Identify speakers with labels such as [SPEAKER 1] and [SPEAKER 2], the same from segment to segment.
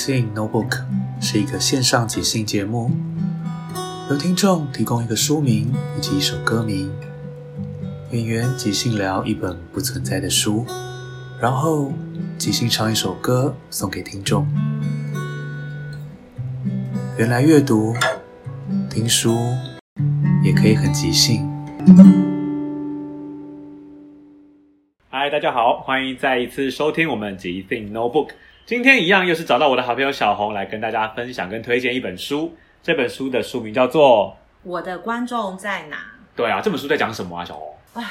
[SPEAKER 1] 兴 Notebook 是一个线上即兴节目，由听众提供一个书名以及一首歌名，演员即兴聊一本不存在的书，然后即兴唱一首歌送给听众。原来阅读、听书也可以很即兴。
[SPEAKER 2] 嗨，大家好，欢迎再一次收听我们即兴 Notebook。今天一样又是找到我的好朋友小红来跟大家分享跟推荐一本书。这本书的书名叫做……
[SPEAKER 3] 我的观众在哪？
[SPEAKER 2] 对啊，这本书在讲什么啊？小红？
[SPEAKER 3] 唉，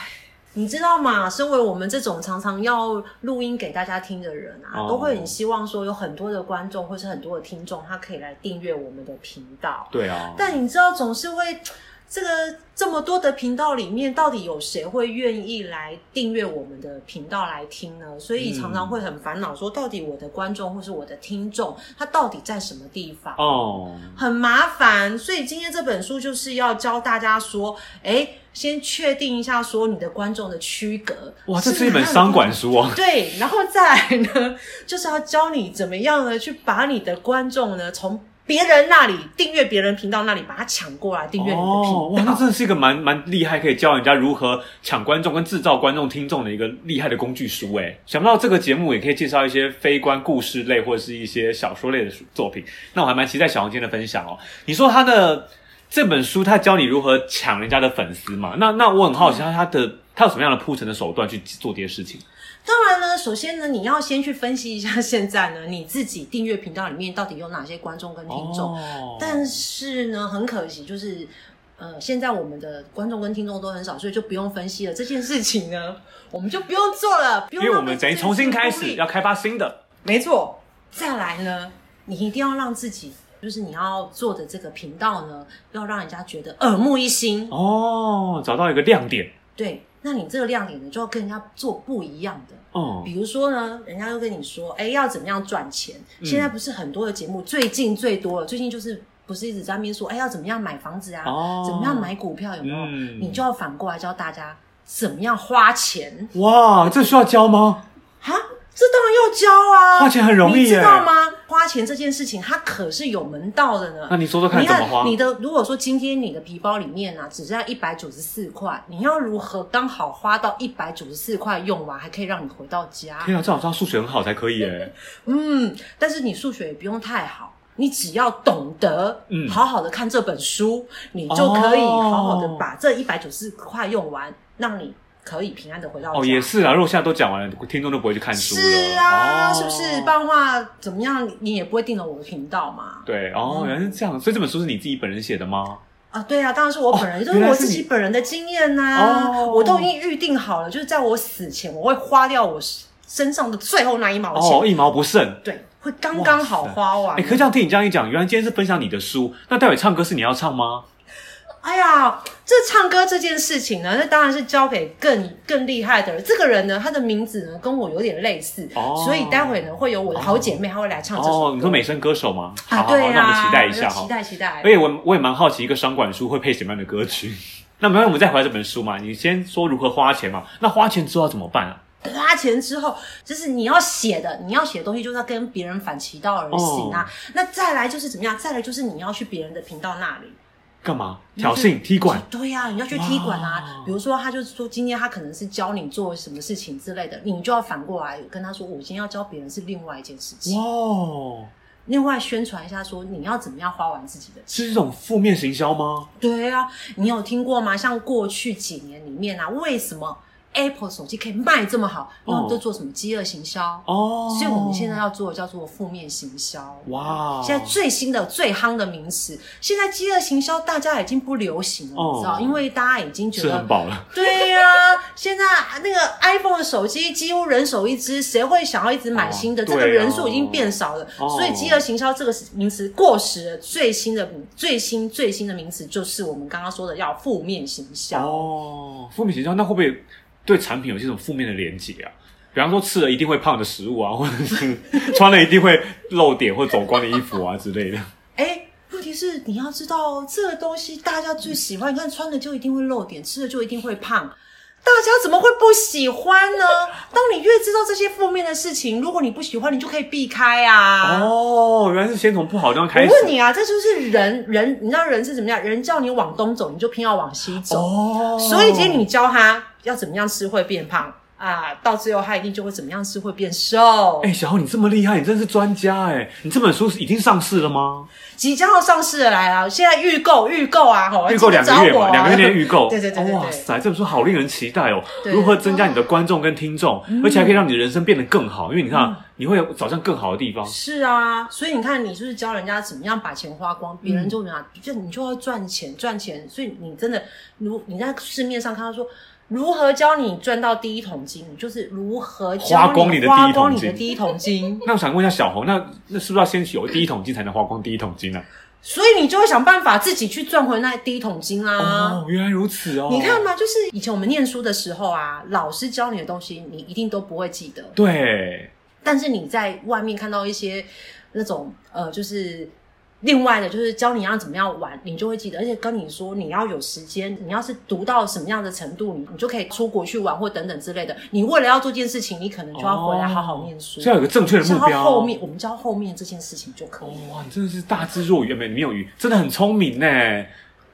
[SPEAKER 3] 你知道吗？身为我们这种常常要录音给大家听的人啊，
[SPEAKER 2] 哦
[SPEAKER 3] 都会很希望说有很多的观众或是很多的听众，他可以来订阅我们的频道。
[SPEAKER 2] 对啊，
[SPEAKER 3] 但你知道，总是会这个这么多的频道里面，到底有谁会愿意来订阅我们的频道来听呢？所以常常会很烦恼，说到底我的观众或是我的听众，他到底在什么地方？
[SPEAKER 2] 哦，
[SPEAKER 3] 很麻烦，所以今天这本书就是要教大家说，哎，先确定一下说你的观众的区隔。
[SPEAKER 2] 哇，这是一本商管书哦。
[SPEAKER 3] 对，然后再来呢，就是要教你怎么样呢，去把你的观众呢从别人那里订阅别人频道那里把他抢过来订阅你的频道。
[SPEAKER 2] 哦，哇，那真的是一个蛮蛮厉害，可以教人家如何抢观众跟制造观众听众的一个厉害的工具书哎。想不到这个节目也可以介绍一些非关故事类或者是一些小说类的书作品。那我还蛮期待小黄今天的分享哦。你说他的这本书，他教你如何抢人家的粉丝嘛？那那我很好奇，他他的他有什么样的铺陈的手段去做这些事情？
[SPEAKER 3] 当然呢，首先呢，你要先去分析一下现在呢你自己订阅频道里面到底有哪些观众跟听众。
[SPEAKER 2] 哦
[SPEAKER 3] 但是呢，很可惜，就是呃，现在我们的观众跟听众都很少，所以就不用分析了。这件事情呢，我们就不用做了，不用
[SPEAKER 2] 因为我们等于重新开始，要开发新的。
[SPEAKER 3] 没错。再来呢，你一定要让自己，就是你要做的这个频道呢，要让人家觉得耳目一新。
[SPEAKER 2] 哦，找到一个亮点。
[SPEAKER 3] 对，那你这个亮点你，就要跟人家做不一样的。
[SPEAKER 2] 哦，
[SPEAKER 3] 比如说呢，人家又跟你说，哎，要怎么样赚钱？
[SPEAKER 2] 嗯
[SPEAKER 3] 现在不是很多的节目，最近最多了，最近就是不是一直在那边说，哎，要怎么样买房子啊？
[SPEAKER 2] 哦
[SPEAKER 3] 怎么样买股票？有没有？
[SPEAKER 2] 嗯
[SPEAKER 3] 你就要反过来教大家怎么样花钱
[SPEAKER 2] 哇，这需要教吗？
[SPEAKER 3] 哈，这当然要教啊！
[SPEAKER 2] 花钱很容易
[SPEAKER 3] 你知道吗？花钱这件事情，它可是有门道的呢。
[SPEAKER 2] 那你说说看
[SPEAKER 3] 你
[SPEAKER 2] 怎么花？
[SPEAKER 3] 你的如果说今天你的皮包里面啊，只剩下一百九十四块，你要如何刚好花到一百九十四块用完，还可以让你回到家？
[SPEAKER 2] 天啊，这好像数学很好才可以耶。
[SPEAKER 3] 嗯，但是你数学也不用太好，你只要懂得，
[SPEAKER 2] 嗯
[SPEAKER 3] 好好的看这本书，你就可以
[SPEAKER 2] 哦
[SPEAKER 3] 好好的把这一百九十四块用完，让你可以平安的回到家。
[SPEAKER 2] 哦，也是啊，如果现在都讲完了，听众都不会去看书了。
[SPEAKER 3] 是啊，
[SPEAKER 2] 哦
[SPEAKER 3] 是不是？不然的话，怎么样，你也不会订了我的频道嘛。
[SPEAKER 2] 对，哦，原来是这样，所以这本书是你自己本人写的吗？
[SPEAKER 3] 啊，对啊，当然是我本人，
[SPEAKER 2] 哦
[SPEAKER 3] 就是我自己本人的经验呐、
[SPEAKER 2] 哦
[SPEAKER 3] 我都已经预定好了，就是在我死前，我会花掉我身上的最后那一毛钱，
[SPEAKER 2] 哦，一毛不剩。
[SPEAKER 3] 对，会刚刚好花完。
[SPEAKER 2] 哎，可以这样听你这样一讲，原来今天是分享你的书，那待会唱歌是你要唱吗？
[SPEAKER 3] 哎呀，这唱歌这件事情呢，那当然是交给更更厉害的人。这个人呢，他的名字呢跟我有点类似，
[SPEAKER 2] 哦
[SPEAKER 3] 所以待会呢会有我的好姐妹，她会来唱这首歌。
[SPEAKER 2] 哦，你说美声歌手吗？好
[SPEAKER 3] 啊，
[SPEAKER 2] 好好，
[SPEAKER 3] 对啊、
[SPEAKER 2] 那我们期待一下哈
[SPEAKER 3] 期。待期待
[SPEAKER 2] 所以我我也蛮好奇，一个商管书会配什么样的歌曲？那没有，我们再回来这本书嘛。你先说如何花钱嘛。那花钱之后要怎么办啊？
[SPEAKER 3] 花钱之后，就是你要写的，你要写的东西就是要跟别人反其道而行啊。那再来就是怎么样？再来就是你要去别人的频道那里。
[SPEAKER 2] 干嘛？挑衅、踢馆？
[SPEAKER 3] 对呀、你要去踢馆啊。比如说，他就是说今天他可能是教你做什么事情之类的，你就要反过来跟他说，我今天要教别人是另外一件事情。
[SPEAKER 2] 哇，
[SPEAKER 3] 另外宣传一下，说你要怎么样花完自己的钱。
[SPEAKER 2] 是这种负面行销吗？
[SPEAKER 3] 对啊，你有听过吗？像过去几年里面啊，为什么 Apple 手机可以卖这么好？因为我们都做什么饥饿行销。
[SPEAKER 2] 哦，
[SPEAKER 3] 所以我们现在要做的叫做负面行销。
[SPEAKER 2] 哇，
[SPEAKER 3] 现在最新的、最夯的名词，现在饥饿行销大家已经不流行了，
[SPEAKER 2] 哦
[SPEAKER 3] 你知道？因为大家已经觉得
[SPEAKER 2] 很饱了。
[SPEAKER 3] 对呀、现在那个 iPhone 的手机几乎人手一只，谁会想要一直买新的？这个人数已经变少了，
[SPEAKER 2] 哦
[SPEAKER 3] 所以饥饿行销这个名词过时了。最新的、最新、最新的名词就是我们刚刚说的要负面行销。
[SPEAKER 2] 哦，负面行销那会不会对产品有这种负面的连结啊？比方说吃了一定会胖的食物啊，或者是穿了一定会露点或走光的衣服啊之类的。
[SPEAKER 3] 哎，问题是你要知道，这个东西大家最喜欢，你看穿了就一定会露点，吃了就一定会胖。大家怎么会不喜欢呢？当你越知道这些负面的事情，如果你不喜欢，你就可以避开啊。
[SPEAKER 2] 哦，原来是先从不好的地方开始。
[SPEAKER 3] 我问你啊，这就是人人，你知道人是怎么样？人叫你往东走，你就偏要往西走。
[SPEAKER 2] 哦，
[SPEAKER 3] 所以今天你教他要怎么样吃会变胖啊，到最后他一定就会怎么样吃会变瘦。
[SPEAKER 2] 哎、小豪，你这么厉害，你真是专家哎！你这本书已经上市了吗？
[SPEAKER 3] 即将要上市的来了，现在预购预购啊，吼
[SPEAKER 2] 预购两个月嘛，两个月内预购。
[SPEAKER 3] 对对对对对
[SPEAKER 2] 哇塞，这本书好令人期待哦！
[SPEAKER 3] 对
[SPEAKER 2] 如何增加你的观众跟听众，而且还可以让你的人生变得更好，因为你看，你会找向更好的地方。
[SPEAKER 3] 是啊，所以你看，你就是教人家怎么样把钱花光，别人就拿，就你就要赚钱赚钱。所以你真的，如你在市面上看到说。如何教你赚到第一桶金？就是如何
[SPEAKER 2] 花光你的第一
[SPEAKER 3] 花
[SPEAKER 2] 桶金
[SPEAKER 3] 光你的第一桶金。
[SPEAKER 2] 那我想问一下小红，那那是不是要先有第一桶金才能花光第一桶金呢、
[SPEAKER 3] 所以你就会想办法自己去赚回那第一桶金啦、
[SPEAKER 2] 哦，原来如此哦！
[SPEAKER 3] 你看嘛，就是以前我们念书的时候啊，老师教你的东西，你一定都不会记得。
[SPEAKER 2] 对，
[SPEAKER 3] 但是你在外面看到一些那种呃，就是另外的，就是教你要怎么样玩，你就会记得。而且跟你说，你要有时间，你要是读到什么样的程度，你你就可以出国去玩或等等之类的。你为了要做这件事情，你可能就要回来好好念书。
[SPEAKER 2] 哦所以要有个正确的目
[SPEAKER 3] 教
[SPEAKER 2] 标。
[SPEAKER 3] 后面我们教后面这件事情就可以了。
[SPEAKER 2] 哇，你真的是大智若愚，没没有愚，真的很聪明呢。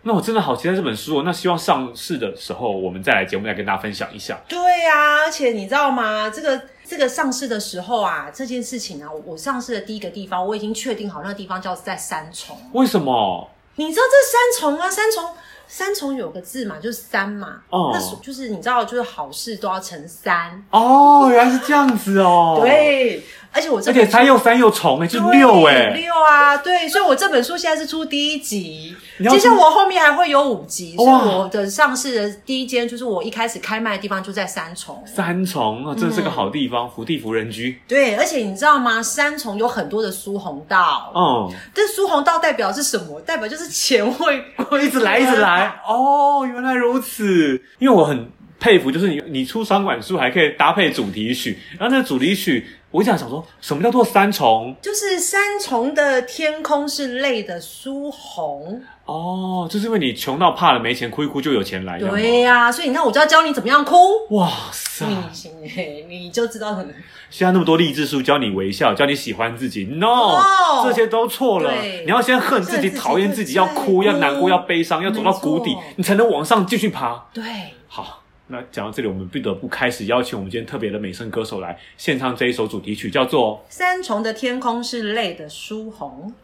[SPEAKER 2] 那我真的好期待这本书哦。那希望上市的时候，我们再来节目再跟大家分享一下。
[SPEAKER 3] 对呀、而且你知道吗？这个这个上市的时候啊，这件事情啊，我我上市的第一个地方，我已经确定好，那个地方叫在三重。
[SPEAKER 2] 为什么？
[SPEAKER 3] 你知道这三重啊，三重三重有个字嘛，就是三嘛。
[SPEAKER 2] 哦
[SPEAKER 3] 那是就是你知道，就是好事都要乘三。
[SPEAKER 2] 哦，原来是这样子哦。，
[SPEAKER 3] 对，而且我这
[SPEAKER 2] 而且
[SPEAKER 3] 本书
[SPEAKER 2] 三又三又重哎，就六哎。
[SPEAKER 3] 六啊，对，所以我这本书现在是出第一集，接下来我后面还会有五集，所以我的上市的第一间就是我一开始开卖的地方就在三重。
[SPEAKER 2] 三重啊，真是个好地方，福地福人居。
[SPEAKER 3] 对，而且你知道吗？三重有很多的苏红道，
[SPEAKER 2] 嗯，
[SPEAKER 3] 这苏红道代表是什么？代表就是钱会
[SPEAKER 2] 一直来，一直来。哦，原来如此。因为我很佩服，就是你你出商管书还可以搭配主题曲，然后那个主题曲，我一直想想说，什么叫做三重？
[SPEAKER 3] 就是三重的天空是泪的苏红。
[SPEAKER 2] 哦，就是因为你穷到怕了没钱，哭一哭就有钱来。
[SPEAKER 3] 对呀、所以你看，我就要教你怎么样哭，
[SPEAKER 2] 哇塞！
[SPEAKER 3] 你你就知道很
[SPEAKER 2] 现在那么多励志书，教你微笑，教你喜欢自己，no，、这些都错了。你要先恨自己讨厌自己，要哭，要难过，要悲伤，要走到谷底，你才能往上继续爬。
[SPEAKER 3] 对。
[SPEAKER 2] 好，那讲到这里，我们不得不开始邀请我们今天特别的美声歌手来献唱这一首主题曲，叫做
[SPEAKER 3] 三重的天空是泪的疏洪。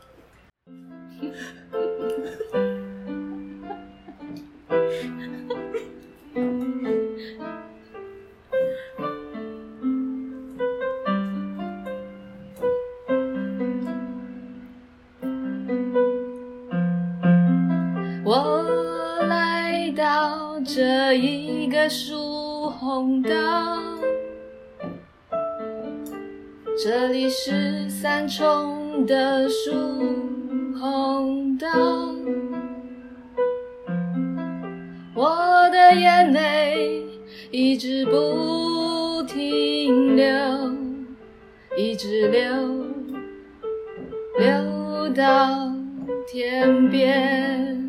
[SPEAKER 4] 一个疏洪道，这里是三重的树红道。我的眼泪一直不停流，一直流，流到天边。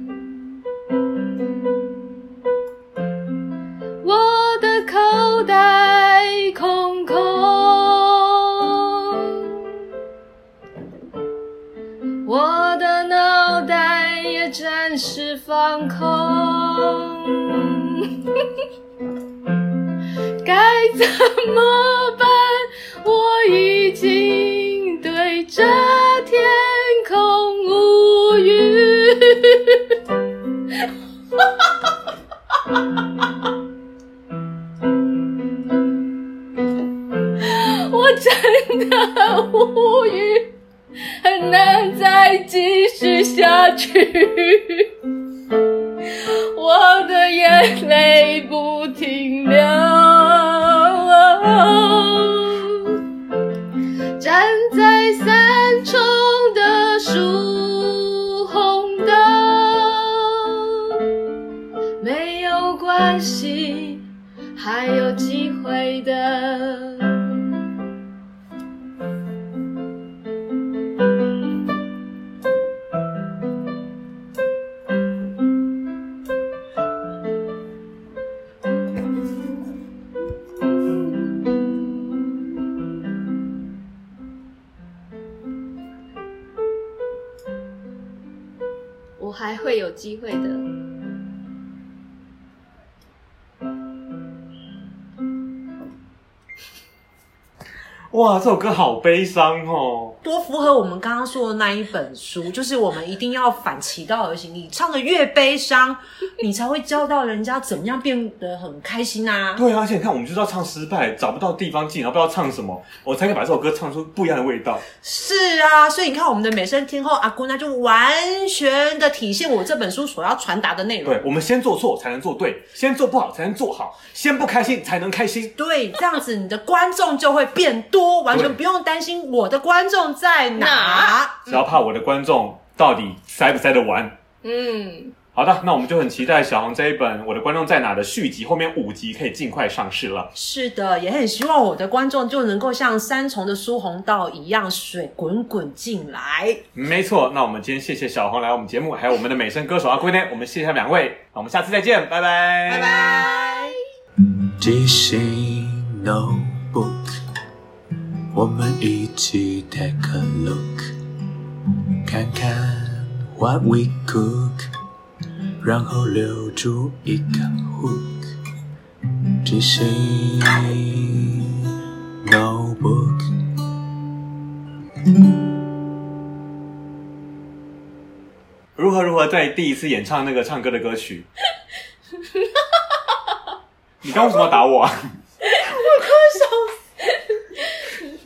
[SPEAKER 4] 有机会的。
[SPEAKER 2] 哇，这首歌好悲伤哦。
[SPEAKER 3] 多符合我们刚刚说的那一本书，就是我们一定要反其道而行。你唱的越悲伤，你才会教到人家怎么样变得很开心啊！
[SPEAKER 2] 对啊，而且你看，我们就是要唱失败，找不到地方进，然后不知道唱什么，我才可以把这首歌唱出不一样的味道。
[SPEAKER 3] 是啊，所以你看我们的美声天后阿姑那，就完全的体现我这本书所要传达的内容。
[SPEAKER 2] 对，我们先做错才能做对，先做不好才能做好，先不开心才能开心。
[SPEAKER 3] 对，这样子你的观众就会变多，完全不用担心我的观众在哪。
[SPEAKER 2] 只要怕我的观众到底塞不塞得完。
[SPEAKER 4] 嗯，
[SPEAKER 2] 好的，那我们就很期待小红这一本《我的观众在哪》的续集，后面五集可以尽快上市了。
[SPEAKER 3] 是的，也很希望我的观众就能够像三重的苏红道一样，水滚滚进来。
[SPEAKER 2] 没错，那我们今天谢谢小红来我们节目，还有我们的美声歌手阿龟呢，我们谢谢他们两位，那我们下次再见，拜拜，
[SPEAKER 3] 拜拜。
[SPEAKER 1] 我们一起 take a look，看看 what we cook，然后留住一个 hook。即兴 notebook。
[SPEAKER 2] 如何如何在第一次演唱那个唱歌的歌曲？你刚为什么要打我啊？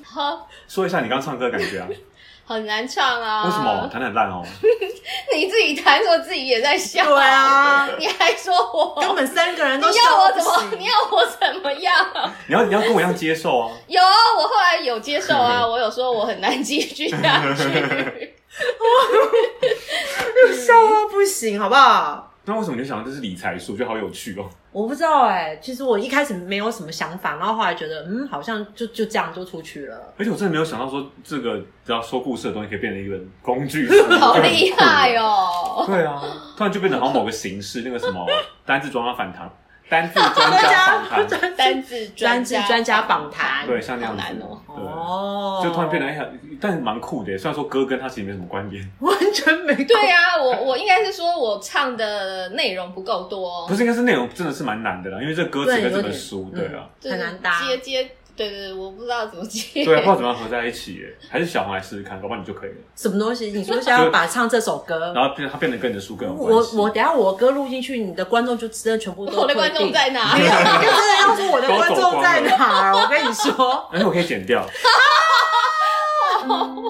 [SPEAKER 4] 好，
[SPEAKER 2] 说一下你刚唱歌的感觉啊？
[SPEAKER 4] 很难唱啊。
[SPEAKER 2] 为什么？弹得很烂哦。
[SPEAKER 4] 你自己弹说自己也在笑。
[SPEAKER 3] 对啊
[SPEAKER 4] 你还说我
[SPEAKER 3] 根本三个人都
[SPEAKER 4] 你要我怎么？你要我怎么样？
[SPEAKER 2] 你要你要跟我一样接受啊。
[SPEAKER 4] 有啊，我后来有接受啊，我有说我很难继续下去。
[SPEAKER 3] 笑到不行，好不好？
[SPEAKER 2] 那为什么你就想这是理财书？觉得好有趣哦。
[SPEAKER 3] 我不知道哎、其实我一开始没有什么想法，然后后来觉得，嗯，好像就就这样就出去了。
[SPEAKER 2] 而且我真的没有想到说，这个只要说故事的东西可以变成一个工具 书，
[SPEAKER 4] 好厉害哦！
[SPEAKER 2] 对啊，突然就变成好像某个形式，那个什么单字专家访谈，单字专家访谈，
[SPEAKER 4] 单字
[SPEAKER 3] 专家专家访谈。
[SPEAKER 2] 对，像那
[SPEAKER 4] 好
[SPEAKER 2] 样子。
[SPEAKER 4] 难哦。
[SPEAKER 2] 对，
[SPEAKER 3] 哦，
[SPEAKER 2] 就突然变得很，但是蛮酷的。虽然说歌跟他其实没什么关联，
[SPEAKER 3] 完全没
[SPEAKER 4] 对啊，我我应该是说我唱的内容不够多。
[SPEAKER 2] 不，是应该是内容真的是蛮难的啦，因为这歌词跟这本书，
[SPEAKER 3] 嗯。
[SPEAKER 2] 对啊，
[SPEAKER 3] 很难搭。
[SPEAKER 4] 接接，对对对，我不知道怎么接。
[SPEAKER 2] 对啊，不知道怎么样合在一起耶，还是小黄来试试看，搞不好你就可以了。
[SPEAKER 3] 什么东西。你说想要把唱这首歌，
[SPEAKER 2] 然后变它变得跟你的书更有关系。
[SPEAKER 3] 我我等下我歌录进去，你的观众就真的全部都
[SPEAKER 4] 我的观众在哪？
[SPEAKER 3] 你就真的要说我的观众在哪儿？我跟你说，
[SPEAKER 2] 而 且我可以剪掉。
[SPEAKER 3] 观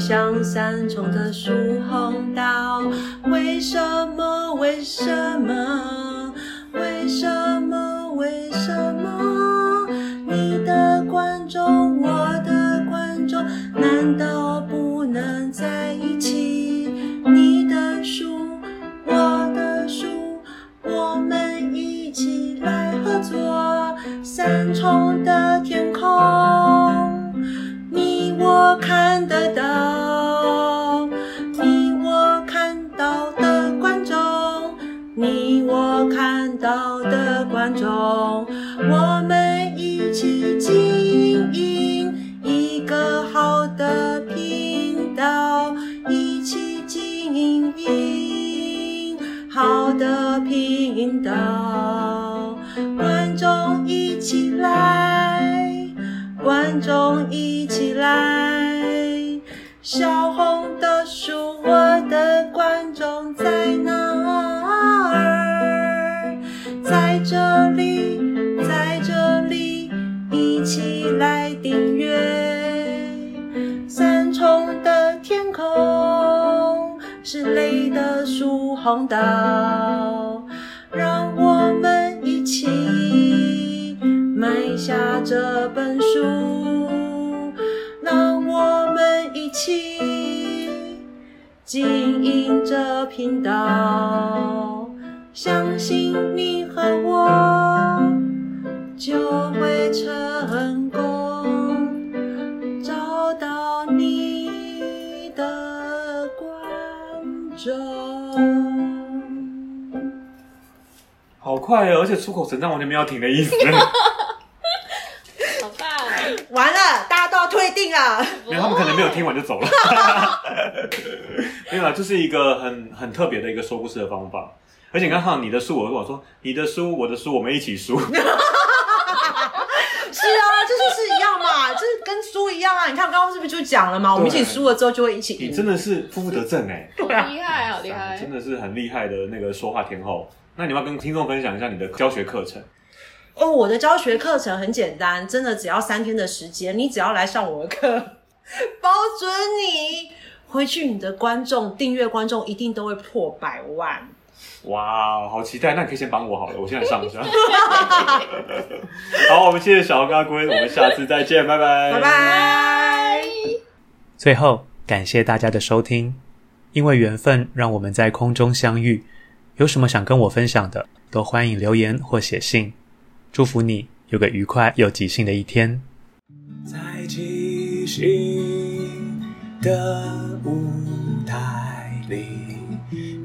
[SPEAKER 3] 像三重的树红道。为什么？为什么？好的频道，观众一起来，观众一起来，小红的书，我的观众在哪儿？在这里，在这里，一起来订阅。三重的天空是泪的书红岛，让我们一起买下这本书，让我们一起经营这频道。相信你和我就
[SPEAKER 2] 快哦，而且出口成章完全没有停的意思。
[SPEAKER 4] 好棒！
[SPEAKER 3] 完了，大家都要退订了。
[SPEAKER 2] 没有他们可能没有听完就走了。没有啦，这是一个很很特别的一个说故事的方法。而且刚好你的书，我跟我说你的书，我的书，我们一起书。
[SPEAKER 3] 是啊，这就是一样嘛，这跟书一样啊。你看刚刚是不是就讲了嘛？我们一起输了之后就会一起赢。
[SPEAKER 2] 你真的是负负得正哎，
[SPEAKER 4] 好厉害，好厉害！
[SPEAKER 2] 真的是很厉害的那个说话天后。那你要跟听众分享一下你的教学课程？
[SPEAKER 3] 哦，我的教学课程很简单，真的只要三天的时间，你只要来上我的课，保准你回去你的观众订阅观众一定都会破百万。
[SPEAKER 2] 哇，好期待！那你可以先帮我好了，我现在上一下。好，我们谢谢小红阿龟，我们下次再见，拜拜，
[SPEAKER 3] 拜拜。
[SPEAKER 2] 最后，感谢大家的收听，因为缘分让我们在空中相遇。有什么想跟我分享的，都欢迎留言或写信。祝福你有个愉快又即兴的一天。
[SPEAKER 1] 在即兴的舞台里，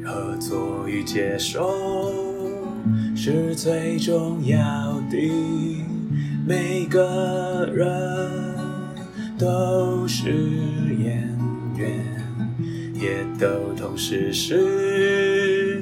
[SPEAKER 1] 合作与接受是最重要的。每个人都是演员，也都同时是